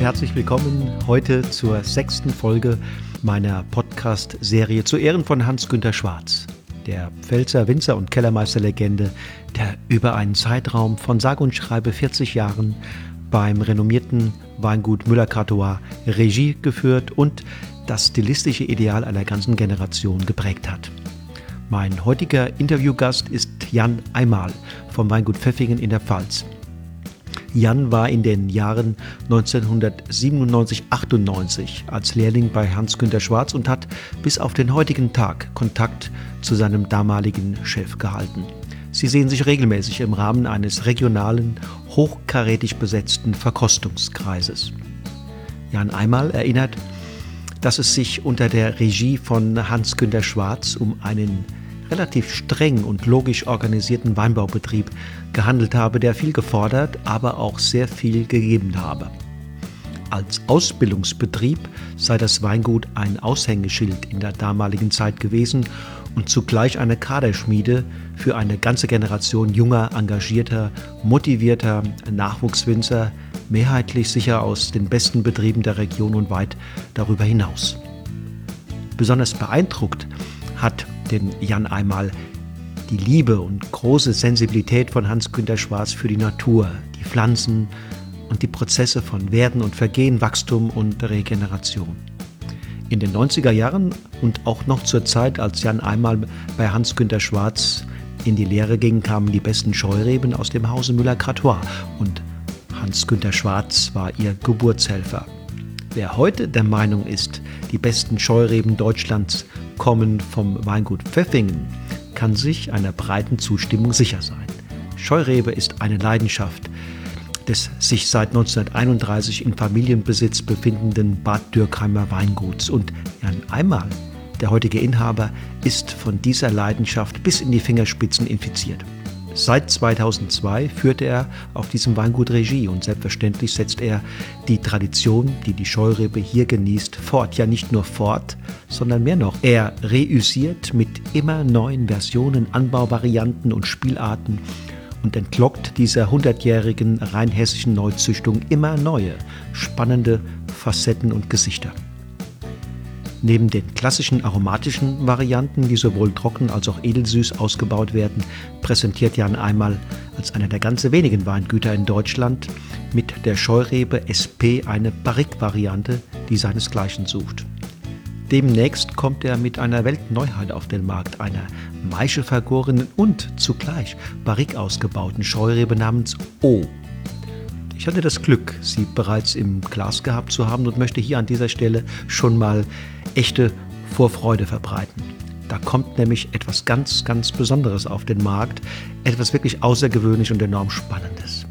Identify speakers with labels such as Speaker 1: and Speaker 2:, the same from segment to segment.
Speaker 1: Herzlich willkommen heute zur sechsten Folge meiner Podcast-Serie zu Ehren von Hans-Günter Schwarz, der Pfälzer Winzer- und Kellermeisterlegende, der über einen Zeitraum von sage und schreibe 40 Jahren beim renommierten Weingut Müller-Cartois Regie geführt und das stilistische Ideal einer ganzen Generation geprägt hat. Mein heutiger Interviewgast ist Jan Eimal vom Weingut Pfeffingen in der Pfalz. Jan war in den Jahren 1997-98 als Lehrling bei Hans-Günter Schwarz und hat bis auf den heutigen Tag Kontakt zu seinem damaligen Chef gehalten. Sie sehen sich regelmäßig im Rahmen eines regionalen, hochkarätig besetzten Verkostungskreises. Jan Einmal erinnert, dass es sich unter der Regie von Hans-Günter Schwarz um einen relativ streng und logisch organisierten Weinbaubetrieb gehandelt habe, der viel gefordert, aber auch sehr viel gegeben habe. Als Ausbildungsbetrieb sei das Weingut ein Aushängeschild in der damaligen Zeit gewesen und zugleich eine Kaderschmiede für eine ganze Generation junger, engagierter, motivierter Nachwuchswinzer, mehrheitlich sicher aus den besten Betrieben der Region und weit darüber hinaus. Besonders beeindruckt hat den Jan einmal die Liebe und große Sensibilität von Hans-Günter Schwarz für die Natur, die Pflanzen und die Prozesse von Werden und Vergehen, Wachstum und Regeneration. In den 90er Jahren und auch noch zur Zeit, als Jan einmal bei Hans-Günter Schwarz in die Lehre ging, kamen die besten Scheureben aus dem Hause Müller-Cratois und Hans-Günter Schwarz war ihr Geburtshelfer. Wer heute der Meinung ist, die besten Scheureben Deutschlands kommen vom Weingut Pfeffingen, kann sich einer breiten Zustimmung sicher sein. Scheurebe ist eine Leidenschaft des sich seit 1931 in Familienbesitz befindenden Bad Dürkheimer Weinguts und Jan Einmal, der heutige Inhaber, ist von dieser Leidenschaft bis in die Fingerspitzen infiziert. Seit 2002 führte er auf diesem Weingut Regie und selbstverständlich setzt er die Tradition, die die Scheurebe hier genießt, fort. Ja, nicht nur fort, sondern mehr noch. Er reüssiert mit immer neuen Versionen, Anbauvarianten und Spielarten und entlockt dieser hundertjährigen rheinhessischen Neuzüchtung immer neue, spannende Facetten und Gesichter. Neben den klassischen aromatischen Varianten, die sowohl trocken als auch edelsüß ausgebaut werden, präsentiert Jan einmal als einer der ganz wenigen Weingüter in Deutschland mit der Scheurebe SP eine Barrique-Variante, die seinesgleichen sucht. Demnächst kommt er mit einer Weltneuheit auf den Markt, einer maischevergorenen und zugleich Barrique ausgebauten Scheurebe namens O. Ich hatte das Glück, sie bereits im Glas gehabt zu haben und möchte hier an dieser Stelle schon mal echte Vorfreude verbreiten. Da kommt nämlich etwas ganz, ganz Besonderes auf den Markt, etwas wirklich außergewöhnlich und enorm Spannendes.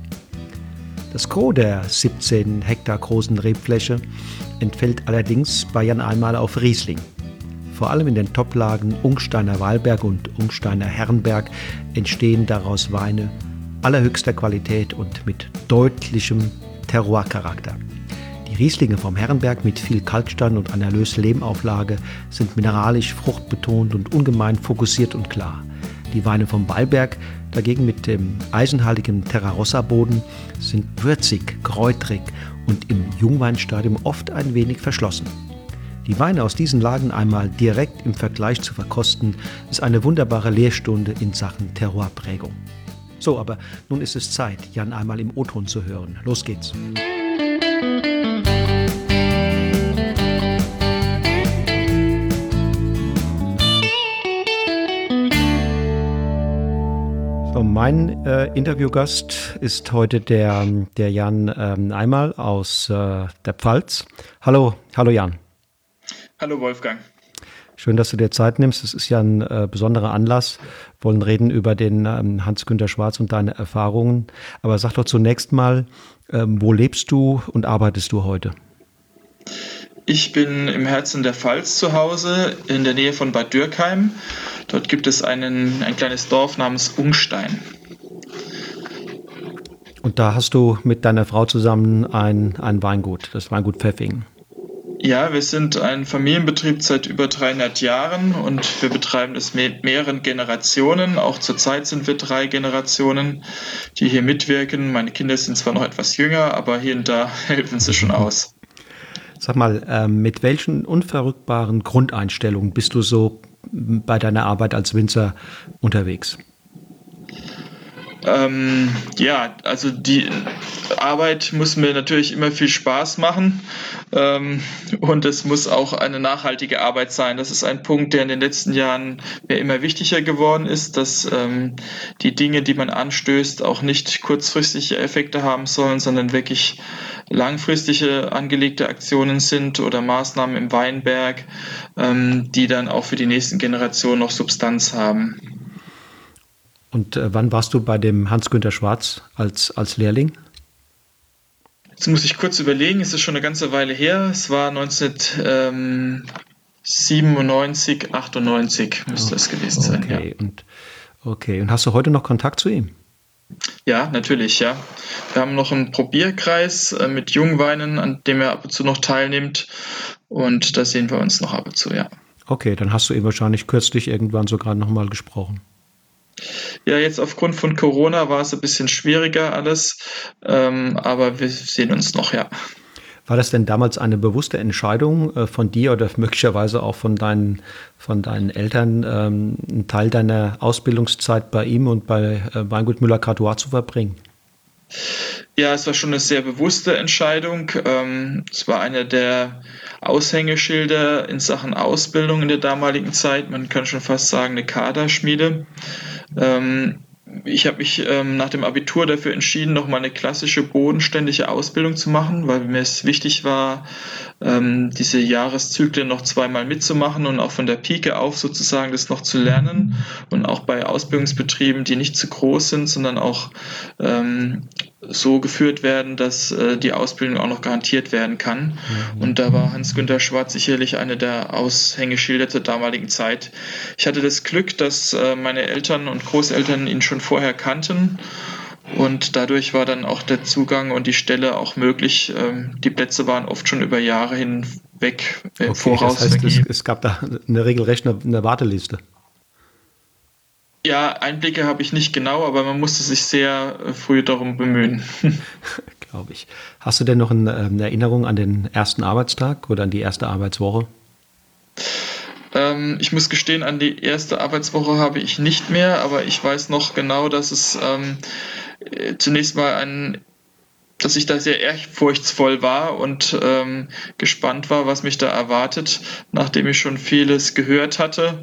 Speaker 1: Das Gros der 17 Hektar großen Rebfläche entfällt allerdings Jan einmal auf Riesling. Vor allem in den Toplagen Ungsteiner Wallberg und Ungsteiner Herrenberg entstehen daraus Weine allerhöchster Qualität und mit deutlichem Terroir-Charakter. Rieslinge vom Herrenberg mit viel Kalkstein und einer Lös-Lehmauflage sind mineralisch, fruchtbetont und ungemein fokussiert und klar. Die Weine vom Ballberg dagegen mit dem eisenhaltigen Terrarossa-Boden sind würzig, kräutrig und im Jungweinstadium oft ein wenig verschlossen. Die Weine aus diesen Lagen einmal direkt im Vergleich zu verkosten, ist eine wunderbare Lehrstunde in Sachen Terroirprägung. So, aber nun ist es Zeit, Jan einmal im O-Ton zu hören. Los geht's. So, mein äh, Interviewgast ist heute der, der Jan ähm, Einmal aus äh, der Pfalz. Hallo, hallo Jan.
Speaker 2: Hallo Wolfgang.
Speaker 1: Schön, dass du dir Zeit nimmst. Es ist ja ein äh, besonderer Anlass. Wir wollen reden über den ähm, Hans-Günter Schwarz und deine Erfahrungen. Aber sag doch zunächst mal, ähm, wo lebst du und arbeitest du heute?
Speaker 2: Ich bin im Herzen der Pfalz zu Hause, in der Nähe von Bad Dürkheim. Dort gibt es einen, ein kleines Dorf namens Ungstein.
Speaker 1: Und da hast du mit deiner Frau zusammen ein, ein Weingut, das Weingut Pfeffing.
Speaker 2: Ja, wir sind ein Familienbetrieb seit über 300 Jahren und wir betreiben das mit mehreren Generationen. Auch zurzeit sind wir drei Generationen, die hier mitwirken. Meine Kinder sind zwar noch etwas jünger, aber hier und da helfen sie schon aus.
Speaker 1: Sag mal, ähm, mit welchen unverrückbaren Grundeinstellungen bist du so bei deiner Arbeit als Winzer unterwegs?
Speaker 2: Ähm, ja, also die Arbeit muss mir natürlich immer viel Spaß machen ähm, und es muss auch eine nachhaltige Arbeit sein. Das ist ein Punkt, der in den letzten Jahren mir immer wichtiger geworden ist, dass ähm, die Dinge, die man anstößt, auch nicht kurzfristige Effekte haben sollen, sondern wirklich langfristige angelegte Aktionen sind oder Maßnahmen im Weinberg, ähm, die dann auch für die nächsten Generationen noch Substanz haben.
Speaker 1: Und äh, wann warst du bei dem Hans-Günter Schwarz als, als Lehrling?
Speaker 2: Jetzt muss ich kurz überlegen, es ist schon eine ganze Weile her. Es war 1997, 98 müsste es gewesen sein.
Speaker 1: Okay. Ja. Und, okay, und hast du heute noch Kontakt zu ihm?
Speaker 2: Ja, natürlich, ja. Wir haben noch einen Probierkreis äh, mit Jungweinen, an dem er ab und zu noch teilnimmt. Und da sehen wir uns noch ab und zu, ja.
Speaker 1: Okay, dann hast du ihn wahrscheinlich kürzlich irgendwann sogar nochmal gesprochen.
Speaker 2: Ja, jetzt aufgrund von Corona war es ein bisschen schwieriger alles, ähm, aber wir sehen uns noch, ja.
Speaker 1: War das denn damals eine bewusste Entscheidung äh, von dir oder möglicherweise auch von deinen, von deinen Eltern, ähm, einen Teil deiner Ausbildungszeit bei ihm und bei äh, Weingut Müller-Cartois zu verbringen?
Speaker 2: Ja, es war schon eine sehr bewusste Entscheidung. Ähm, es war einer der Aushängeschilder in Sachen Ausbildung in der damaligen Zeit. Man kann schon fast sagen, eine Kaderschmiede. Ähm, ich habe mich ähm, nach dem Abitur dafür entschieden, nochmal eine klassische bodenständige Ausbildung zu machen, weil mir es wichtig war, ähm, diese Jahreszyklen noch zweimal mitzumachen und auch von der Pike auf sozusagen das noch zu lernen. Und auch bei Ausbildungsbetrieben, die nicht zu groß sind, sondern auch ähm, so geführt werden, dass äh, die Ausbildung auch noch garantiert werden kann. Mhm. Und da war Hans-Günter Schwarz sicherlich eine der Aushängeschilder zur damaligen Zeit. Ich hatte das Glück, dass äh, meine Eltern und Großeltern ihn schon vorher kannten. Und dadurch war dann auch der Zugang und die Stelle auch möglich. Ähm, die Plätze waren oft schon über Jahre hinweg
Speaker 1: äh, okay, voraus. Das heißt, es, es, gab da eine regelrecht eine, eine Warteliste.
Speaker 2: Ja, Einblicke habe ich nicht genau, aber man musste sich sehr äh, früh darum bemühen.
Speaker 1: Glaube ich. Hast du denn noch eine, ähm, eine, Erinnerung an den ersten Arbeitstag oder an die erste Arbeitswoche?
Speaker 2: Ähm, ich muss gestehen, an die erste Arbeitswoche habe ich nicht mehr, aber ich weiß noch genau, dass es ähm, äh, zunächst mal ein dass ich da sehr ehrfurchtsvoll war und ähm, gespannt war, was mich da erwartet, nachdem ich schon vieles gehört hatte.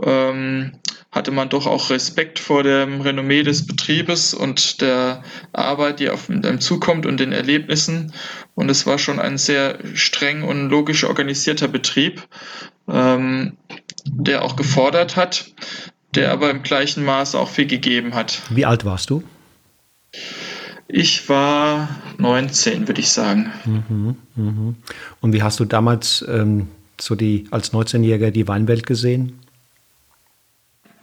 Speaker 2: Ähm, hatte man doch auch Respekt vor dem Renommee des Betriebes und der Arbeit, die auf einem zukommt und den Erlebnissen. Und es war schon ein sehr streng und logisch organisierter Betrieb, ähm, der auch gefordert hat, der aber im gleichen Maße auch viel gegeben hat.
Speaker 1: Wie alt warst du?
Speaker 2: Ich war 19, würde ich sagen.
Speaker 1: Mhm, mh. Und wie hast du damals ähm, so die als 19-Jähriger die Weinwelt gesehen?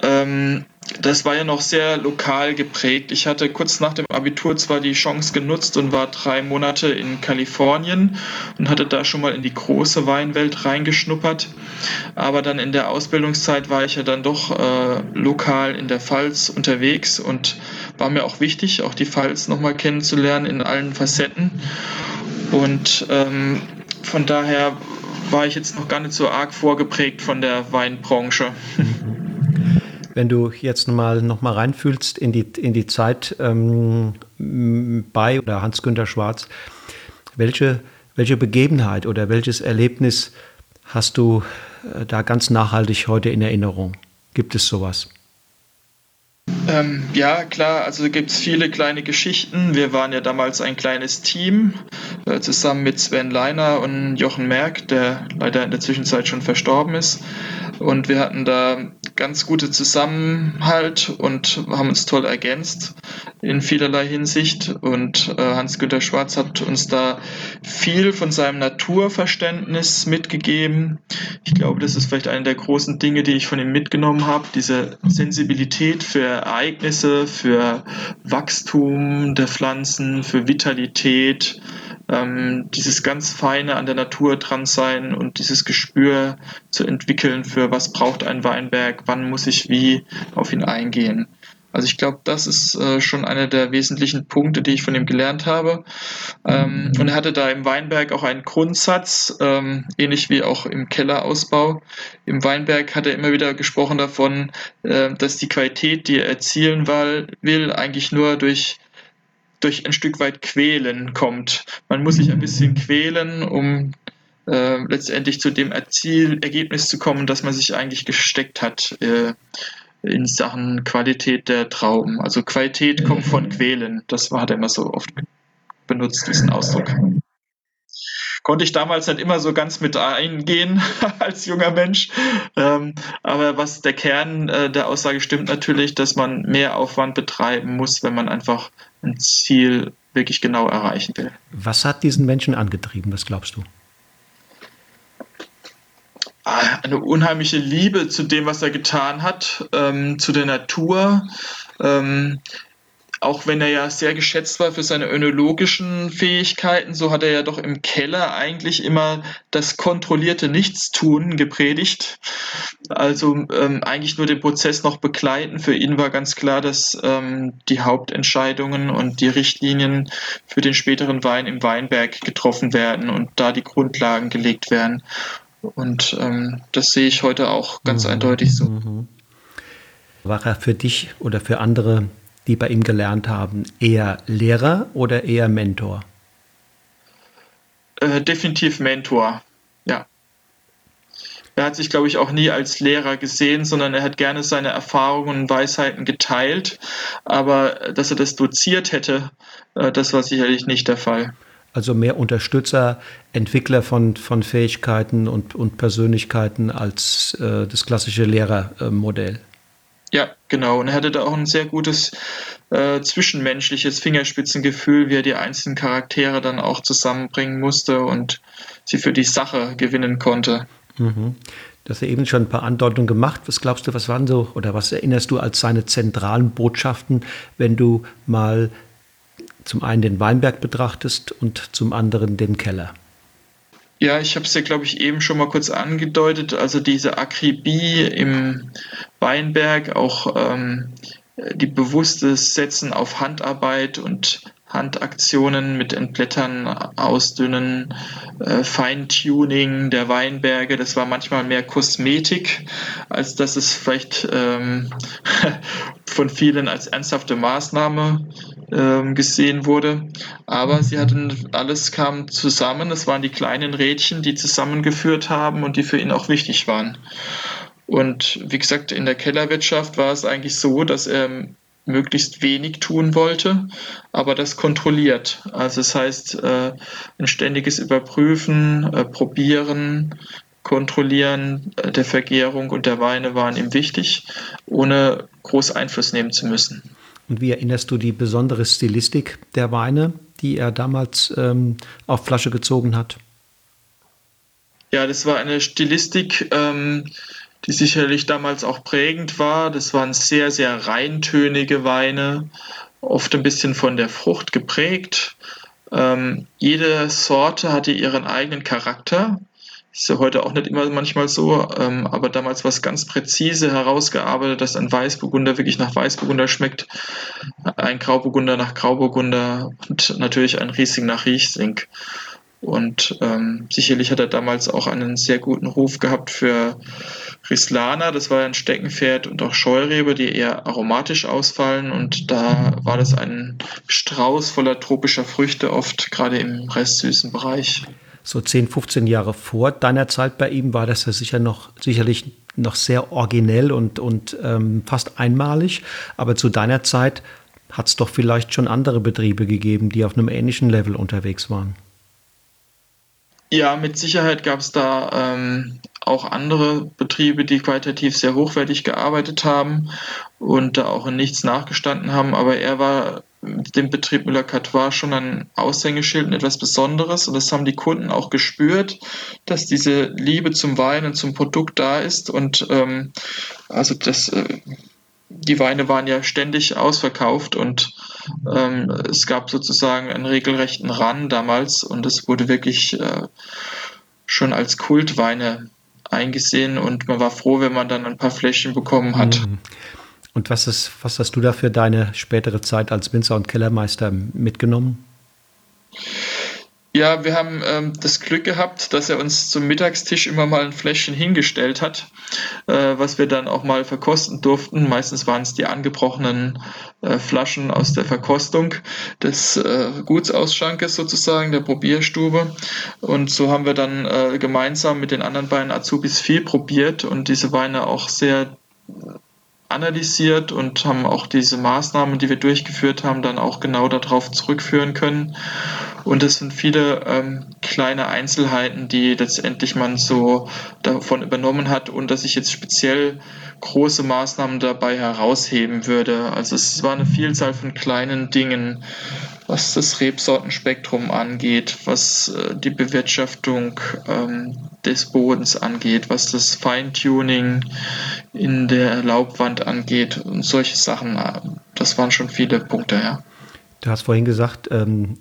Speaker 2: Ähm, das war ja noch sehr lokal geprägt. Ich hatte kurz nach dem Abitur zwar die Chance genutzt und war drei Monate in Kalifornien und hatte da schon mal in die große Weinwelt reingeschnuppert. Aber dann in der Ausbildungszeit war ich ja dann doch äh, lokal in der Pfalz unterwegs und war mir auch wichtig, auch die Pfalz nochmal kennenzulernen in allen Facetten. Und ähm, von daher war ich jetzt noch gar nicht so arg vorgeprägt von der Weinbranche.
Speaker 1: wenn du jetzt mal noch mal reinfühlst in die, in die Zeit ähm, bei oder Hans-Günter Schwarz, welche, welche Begebenheit oder welches Erlebnis hast du äh, da ganz nachhaltig heute in Erinnerung? Gibt es sowas?
Speaker 2: Ähm, ja, klar, also gibt es viele kleine Geschichten. Wir waren ja damals ein kleines Team, äh, zusammen mit Sven Leiner und Jochen Merck, der leider in der Zwischenzeit schon verstorben ist. Und wir hatten da ganz gute Zusammenhalt und haben uns toll ergänzt in vielerlei Hinsicht. Und äh, Hans-Günter Schwarz hat uns da viel von seinem Naturverständnis mitgegeben. Ich glaube, das ist vielleicht eine der großen Dinge, die ich von ihm mitgenommen habe. Diese Sensibilität für Ereignisse, für Wachstum der Pflanzen, für Vitalität ähm, dieses ganz Feine an der Natur dran sein und dieses Gespür zu entwickeln für was braucht ein Weinberg, wann muss ich wie auf ihn eingehen. Also ich glaube, das ist äh, schon einer der wesentlichen Punkte, die ich von ihm gelernt habe. Ähm, und er hatte da im Weinberg auch einen Grundsatz, ähm, ähnlich wie auch im Kellerausbau. Im Weinberg hat er immer wieder gesprochen davon, äh, dass die Qualität, die er erzielen will, eigentlich nur durch durch ein Stück weit Quälen kommt. Man muss sich ein bisschen quälen, um äh, letztendlich zu dem Erziel Ergebnis zu kommen, das man sich eigentlich gesteckt hat äh, in Sachen Qualität der Trauben. Also Qualität kommt von Quälen. Das hat er immer so oft benutzt, diesen Ausdruck. Konnte ich damals nicht immer so ganz mit eingehen als junger Mensch. Ähm, aber was der Kern äh, der Aussage stimmt natürlich, dass man mehr Aufwand betreiben muss, wenn man einfach ein Ziel wirklich genau erreichen will.
Speaker 1: Was hat diesen Menschen angetrieben, was glaubst du?
Speaker 2: Ah, eine unheimliche Liebe zu dem, was er getan hat, ähm, zu der Natur. Ähm, auch wenn er ja sehr geschätzt war für seine önologischen Fähigkeiten, so hat er ja doch im Keller eigentlich immer das kontrollierte Nichtstun gepredigt. Also ähm, eigentlich nur den Prozess noch begleiten. Für ihn war ganz klar, dass ähm, die Hauptentscheidungen und die Richtlinien für den späteren Wein im Weinberg getroffen werden und da die Grundlagen gelegt werden. Und ähm, das sehe ich heute auch ganz mhm. eindeutig so. Mhm.
Speaker 1: War er für dich oder für andere die bei ihm gelernt haben, eher Lehrer oder eher Mentor?
Speaker 2: Äh, definitiv Mentor, ja. Er hat sich, glaube ich, auch nie als Lehrer gesehen, sondern er hat gerne seine Erfahrungen und Weisheiten geteilt. Aber dass er das doziert hätte, äh, das war sicherlich nicht der Fall.
Speaker 1: Also mehr Unterstützer, Entwickler von, von Fähigkeiten und, und Persönlichkeiten als äh, das klassische Lehrermodell.
Speaker 2: Ja, genau. Und er hatte da auch ein sehr gutes äh, zwischenmenschliches Fingerspitzengefühl, wie er die einzelnen Charaktere dann auch zusammenbringen musste und sie für die Sache gewinnen konnte.
Speaker 1: Mhm. Du hast ja eben schon ein paar Andeutungen gemacht. Was glaubst du, was waren so oder was erinnerst du als seine zentralen Botschaften, wenn du mal zum einen den Weinberg betrachtest und zum anderen den Keller?
Speaker 2: Ja, ich habe es ja, glaube ich, eben schon mal kurz angedeutet. Also diese Akribie im Weinberg, auch ähm, die bewusstes Setzen auf Handarbeit und Handaktionen mit Entblättern, Ausdünnen, äh, Feintuning der Weinberge. Das war manchmal mehr Kosmetik, als dass es vielleicht ähm, von vielen als ernsthafte Maßnahme gesehen wurde. Aber sie hatten, alles kam zusammen. Es waren die kleinen Rädchen, die zusammengeführt haben und die für ihn auch wichtig waren. Und wie gesagt, in der Kellerwirtschaft war es eigentlich so, dass er möglichst wenig tun wollte, aber das kontrolliert. Also das heißt, äh, ein ständiges Überprüfen, äh, Probieren, Kontrollieren äh, der Vergärung und der Weine waren ihm wichtig, ohne groß Einfluss nehmen zu müssen.
Speaker 1: Und wie erinnerst du die besondere Stilistik der Weine, die er damals ähm, auf Flasche gezogen hat?
Speaker 2: Ja, das war eine Stilistik, ähm, die sicherlich damals auch prägend war. Das waren sehr, sehr reintönige Weine, oft ein bisschen von der Frucht geprägt. Ähm, jede Sorte hatte ihren eigenen Charakter. Ist ja heute auch nicht immer manchmal so, ähm, aber damals war es ganz präzise herausgearbeitet, dass ein Weißburgunder wirklich nach Weißburgunder schmeckt, ein Grauburgunder nach Grauburgunder und natürlich ein Riesling nach Riesling. Und ähm, sicherlich hat er damals auch einen sehr guten Ruf gehabt für Rislana. Das war ein Steckenpferd und auch Scheurebe, die eher aromatisch ausfallen. Und da war das ein Strauß voller tropischer Früchte, oft gerade im restsüßen Bereich
Speaker 1: so 10, 15 Jahre vor deiner Zeit bei ihm war das ja sicher noch, sicherlich noch sehr originell und, und ähm, fast einmalig. Aber zu deiner Zeit hat es doch vielleicht schon andere Betriebe gegeben, die auf einem ähnlichen Level unterwegs waren.
Speaker 2: Ja, mit Sicherheit gab es da ähm, auch andere Betriebe, die qualitativ sehr hochwertig gearbeitet haben und da auch in nichts nachgestanden haben. Aber er war dem Betrieb Müller-Catois schon ein Aushängeschild und etwas Besonderes. Und das haben die Kunden auch gespürt, dass diese Liebe zum Wein und zum Produkt da ist. Und ähm, also das äh, die Weine waren ja ständig ausverkauft und ähm, es gab sozusagen einen regelrechten Run damals und es wurde wirklich äh, schon als Kultweine eingesehen und man war froh, wenn man dann ein paar Fläschchen bekommen hat. Mhm.
Speaker 1: Und was, ist, was hast du da für deine spätere Zeit als Winzer und Kellermeister mitgenommen?
Speaker 2: Ja, wir haben ähm, das Glück gehabt, dass er uns zum Mittagstisch immer mal ein Fläschchen hingestellt hat, äh, was wir dann auch mal verkosten durften. Meistens waren es die angebrochenen äh, Flaschen aus der Verkostung des äh, Gutsausschrankes sozusagen, der Probierstube. Und so haben wir dann äh, gemeinsam mit den anderen beiden Azubis viel probiert und diese Weine auch sehr analysiert und haben auch diese Maßnahmen, die wir durchgeführt haben, dann auch genau darauf zurückführen können. Und es sind viele ähm, kleine Einzelheiten, die letztendlich man so davon übernommen hat und dass ich jetzt speziell große Maßnahmen dabei herausheben würde. Also es war eine Vielzahl von kleinen Dingen, was das Rebsortenspektrum angeht, was äh, die Bewirtschaftung ähm, des Bodens angeht, was das Feintuning in der Laubwand angeht und solche Sachen. Äh, das waren schon viele Punkte, ja.
Speaker 1: Du hast vorhin gesagt, ähm,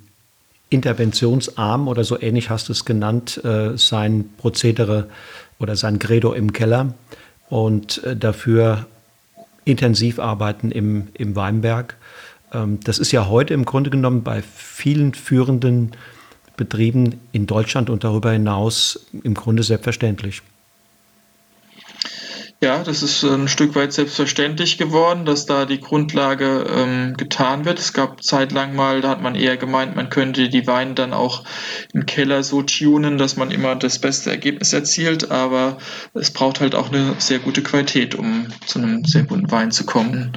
Speaker 1: interventionsarm oder so ähnlich hast du es genannt, äh, sein Prozedere oder sein Credo im Keller und äh, dafür intensiv arbeiten im, im Weinberg. Ähm, das ist ja heute im Grunde genommen bei vielen führenden Betrieben in Deutschland und darüber hinaus im Grunde selbstverständlich.
Speaker 2: Ja, das ist ein Stück weit selbstverständlich geworden, dass da die Grundlage ähm, getan wird. Es gab zeitlang mal, da hat man eher gemeint, man könnte die Weine dann auch im Keller so tunen, dass man immer das beste Ergebnis erzielt, aber es braucht halt auch eine sehr gute Qualität, um zu einem sehr guten Wein zu kommen.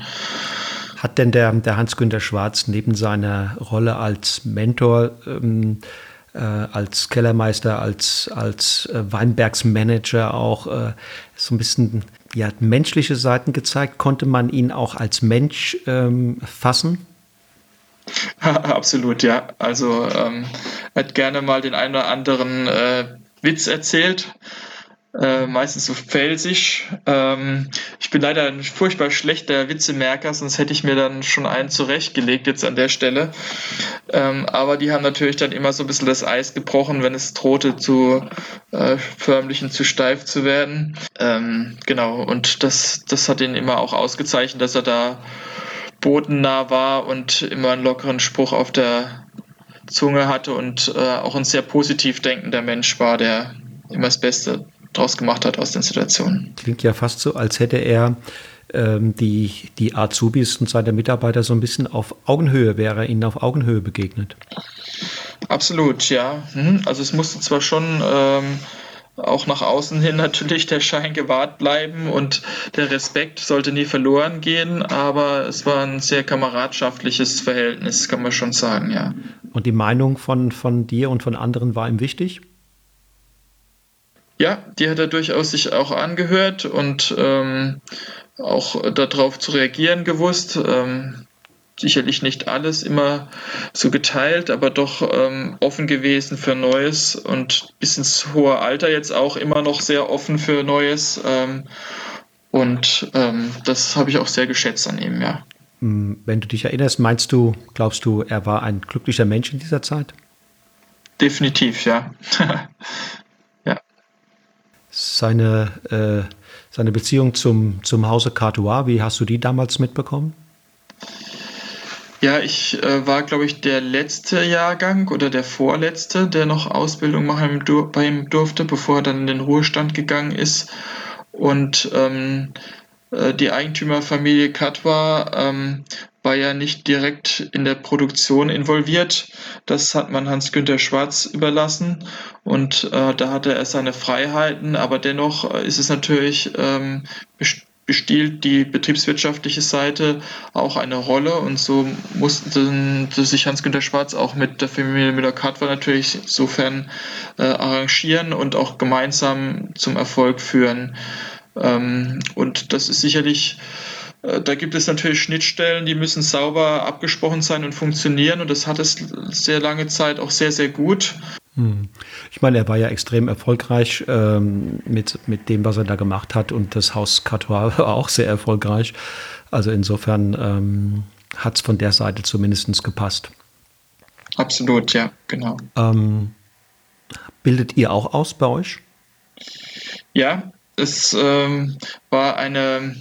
Speaker 1: Hat denn der, der Hans-Günter Schwarz neben seiner Rolle als Mentor ähm, äh, als Kellermeister, als, als äh, Weinbergsmanager auch äh, so ein bisschen ja, menschliche Seiten gezeigt. Konnte man ihn auch als Mensch ähm, fassen?
Speaker 2: Absolut, ja. Also ähm, hat gerne mal den einen oder anderen äh, Witz erzählt äh, meistens so felsig. Ähm, ich bin leider ein furchtbar schlechter Witzemerker, sonst hätte ich mir dann schon einen zurechtgelegt jetzt an der Stelle. Ähm, aber die haben natürlich dann immer so ein bisschen das Eis gebrochen, wenn es drohte zu äh, förmlichen zu steif zu werden. Ähm, genau, und das, das hat ihn immer auch ausgezeichnet, dass er da bodennah war und immer einen lockeren Spruch auf der Zunge hatte und äh, auch ein sehr positiv denkender Mensch war, der immer das Beste draus gemacht hat aus den Situationen.
Speaker 1: Klingt ja fast so, als hätte er ähm, die, die Azubis und seine Mitarbeiter so ein bisschen auf Augenhöhe, wäre ihnen auf Augenhöhe begegnet.
Speaker 2: Absolut, ja. Mhm. Also es musste zwar schon ähm, auch nach außen hin natürlich der Schein gewahrt bleiben und der Respekt sollte nie verloren gehen, aber es war ein sehr kameradschaftliches Verhältnis, kann man schon sagen, ja.
Speaker 1: Und die Meinung von, von dir und von anderen war ihm wichtig?
Speaker 2: Ja, die hat er durchaus sich auch angehört und ähm, auch darauf zu reagieren gewusst. Ähm, sicherlich nicht alles immer so geteilt, aber doch ähm, offen gewesen für Neues und bis ins hohe Alter jetzt auch immer noch sehr offen für Neues. Ähm, und ähm, das habe ich auch sehr geschätzt an ihm, ja.
Speaker 1: Hm, wenn du dich erinnerst, meinst du, glaubst du, er war ein glücklicher Mensch in dieser Zeit?
Speaker 2: Definitiv, ja.
Speaker 1: seine, äh, seine Beziehung zum, zum Hause Cartois, wie hast du die damals mitbekommen?
Speaker 2: Ja, ich äh, war, glaube ich, der letzte Jahrgang oder der vorletzte, der noch Ausbildung machen bei ihm durfte, bevor er dann in den Ruhestand gegangen ist. Und ähm, äh, die Eigentümerfamilie Katwa ähm, war ja nicht direkt in der Produktion involviert. Das hat man Hans-Günter Schwarz überlassen und äh, da hatte er seine Freiheiten, aber dennoch äh, ist es natürlich ähm, bestiehlt die betriebswirtschaftliche Seite auch eine Rolle und so musste sich Hans-Günter Schwarz auch mit der Familie Müller-Katwa natürlich insofern äh, arrangieren und auch gemeinsam zum Erfolg führen. Ähm, und das ist sicherlich äh, da gibt es natürlich Schnittstellen, die müssen sauber abgesprochen sein und funktionieren und das hat es sehr lange Zeit auch sehr, sehr gut.
Speaker 1: Hm. Ich meine, er war ja extrem erfolgreich ähm, mit, mit dem, was er da gemacht hat und das Haus Catois war auch sehr erfolgreich. Also insofern ähm, hat es von der Seite zumindest gepasst.
Speaker 2: Absolut, ja, genau.
Speaker 1: Ähm, bildet ihr auch aus bei euch?
Speaker 2: Ja, es ähm, war eine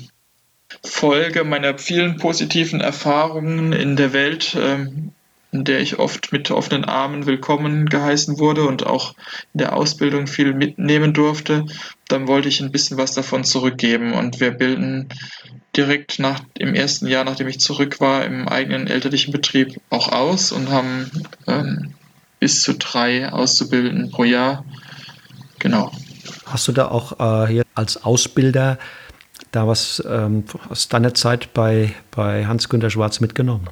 Speaker 2: Folge meiner vielen positiven Erfahrungen in der Welt, ähm, in der ich oft mit offenen Armen willkommen geheißen wurde und auch in der Ausbildung viel mitnehmen durfte, dann wollte ich ein bisschen was davon zurückgeben. Und wir bilden direkt nach im ersten Jahr, nachdem ich zurück war, im eigenen elterlichen Betrieb auch aus und haben ähm, bis zu drei Auszubildenden pro Jahr. Genau.
Speaker 1: Hast du da auch äh, hier als Ausbilder da was ähm, aus deiner Zeit bei, bei Hans-Günter Schwarz mitgenommen?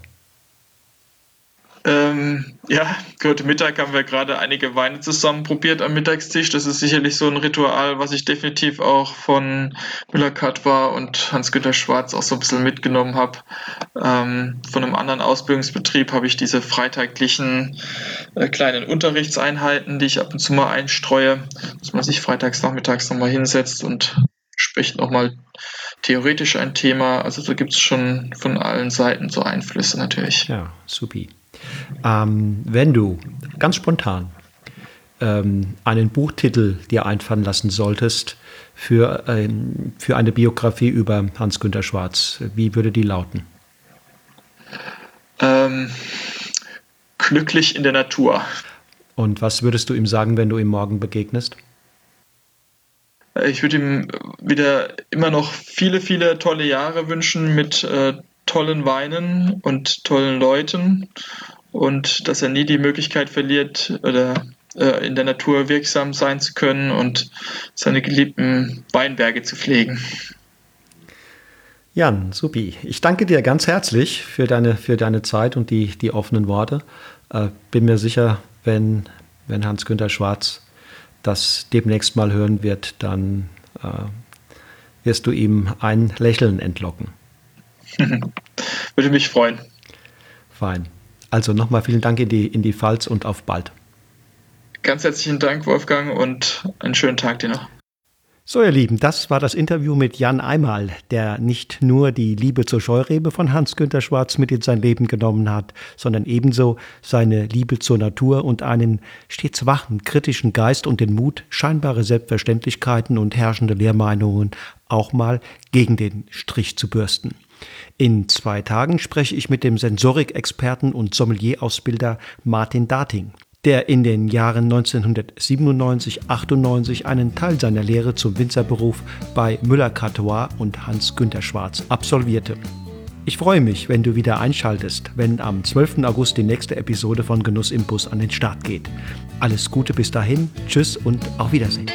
Speaker 2: Ähm, ja, heute Mittag haben wir gerade einige Weine zusammen probiert am Mittagstisch. Das ist sicherlich so ein Ritual, was ich definitiv auch von Müller-Katwa und Hans-Günter Schwarz auch so ein bisschen mitgenommen habe. Ähm, von einem anderen Ausbildungsbetrieb habe ich diese freitaglichen äh, kleinen Unterrichtseinheiten, die ich ab und zu mal einstreue, dass man sich freitags nachmittags nochmal hinsetzt und spricht nochmal theoretisch ein Thema. Also da gibt es schon von allen Seiten so Einflüsse natürlich.
Speaker 1: Ja, supi. Ähm, wenn du ganz spontan ähm, einen Buchtitel dir einfallen lassen solltest für, ähm, für eine Biografie über Hans-Günter Schwarz, wie würde die lauten?
Speaker 2: Ähm, glücklich in der Natur.
Speaker 1: Und was würdest du ihm sagen, wenn du ihm morgen begegnest?
Speaker 2: Ich würde ihm wieder immer noch viele, viele tolle Jahre wünschen mit äh, tollen Weinen und tollen Leuten und dass er nie die Möglichkeit verliert oder äh, in der Natur wirksam sein zu können und seine geliebten Weinberge zu pflegen.
Speaker 1: Jan, supi. Ich danke dir ganz herzlich für deine, für deine Zeit und die, die offenen Worte. Äh, bin mir sicher, wenn, wenn Hans-Günter Schwarz das demnächst mal hören wird, dann äh, wirst du ihm ein Lächeln entlocken.
Speaker 2: Würde mich freuen.
Speaker 1: Fein. Also nochmal vielen Dank in die, in die Pfalz und auf bald.
Speaker 2: Ganz herzlichen Dank, Wolfgang, und einen schönen Tag dir noch.
Speaker 1: So, ihr Lieben, das war das Interview mit Jan Einmal, der nicht nur die Liebe zur Scheurebe von Hans-Günter Schwarz mit in sein Leben genommen hat, sondern ebenso seine Liebe zur Natur und einen stets wachen, kritischen Geist und den Mut, scheinbare Selbstverständlichkeiten und herrschende Lehrmeinungen auch mal gegen den Strich zu bürsten. In zwei Tagen spreche ich mit dem Sensorik-Experten und Sommelier-Ausbilder Martin Dating der in den Jahren 1997-98 einen Teil seiner Lehre zum Winzerberuf bei Müller-Cartois und Hans-Günter Schwarz absolvierte. Ich freue mich, wenn du wieder einschaltest, wenn am 12. August die nächste Episode von Genuss im Bus an den Start geht. Alles Gute bis dahin, tschüss und auf Wiedersehen.